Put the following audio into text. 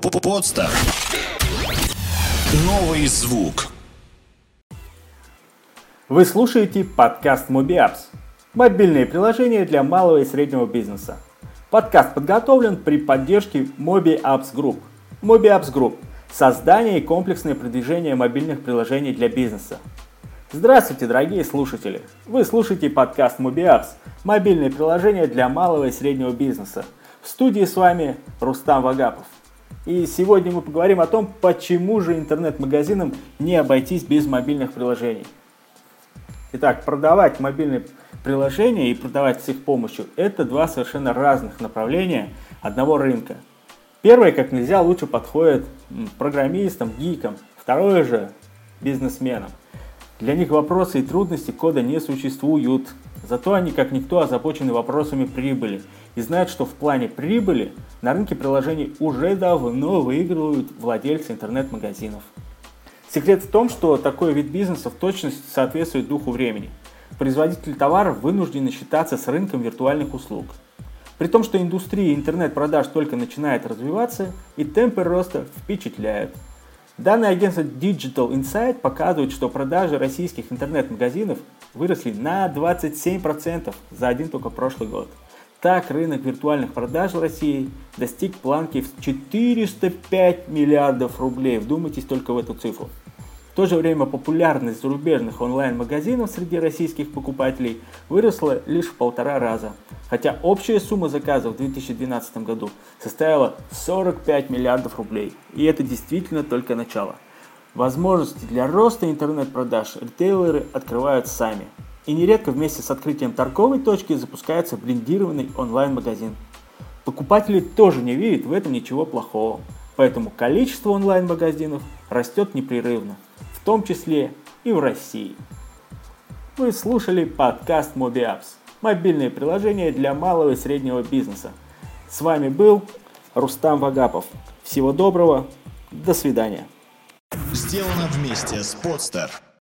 Подстер. Новый звук. Вы слушаете подкаст MobiApps. Мобильное приложение для малого и среднего бизнеса. Подкаст подготовлен при поддержке MobiApps Group. MobiApps Group – создание и комплексное продвижение мобильных приложений для бизнеса. Здравствуйте, дорогие слушатели! Вы слушаете подкаст MobiApps – мобильное приложение для малого и среднего бизнеса. В студии с вами Рустам Вагапов. И сегодня мы поговорим о том, почему же интернет-магазинам не обойтись без мобильных приложений. Итак, продавать мобильные приложения и продавать с их помощью – это два совершенно разных направления одного рынка. Первое как нельзя лучше подходит программистам, гикам, второе же – бизнесменам. Для них вопросы и трудности кода не существуют, зато они как никто озабочены вопросами прибыли и знают, что в плане прибыли на рынке приложений уже давно выигрывают владельцы интернет-магазинов. Секрет в том, что такой вид бизнеса в точности соответствует духу времени. Производители товаров вынуждены считаться с рынком виртуальных услуг. При том, что индустрия интернет-продаж только начинает развиваться и темпы роста впечатляют. Данные агентства Digital Insight показывают, что продажи российских интернет-магазинов выросли на 27% за один только прошлый год – так, рынок виртуальных продаж в России достиг планки в 405 миллиардов рублей. Вдумайтесь только в эту цифру. То же время популярность зарубежных онлайн-магазинов среди российских покупателей выросла лишь в полтора раза, хотя общая сумма заказов в 2012 году составила 45 миллиардов рублей. И это действительно только начало. Возможности для роста интернет-продаж ритейлеры открывают сами – и нередко вместе с открытием торговой точки запускается блиндированный онлайн-магазин. Покупатели тоже не видят в этом ничего плохого, поэтому количество онлайн-магазинов растет непрерывно, том числе и в России. Вы слушали подкаст MobiApps, мобильное приложение для малого и среднего бизнеса. С вами был Рустам Вагапов. Всего доброго, до свидания. Сделано вместе с Podster.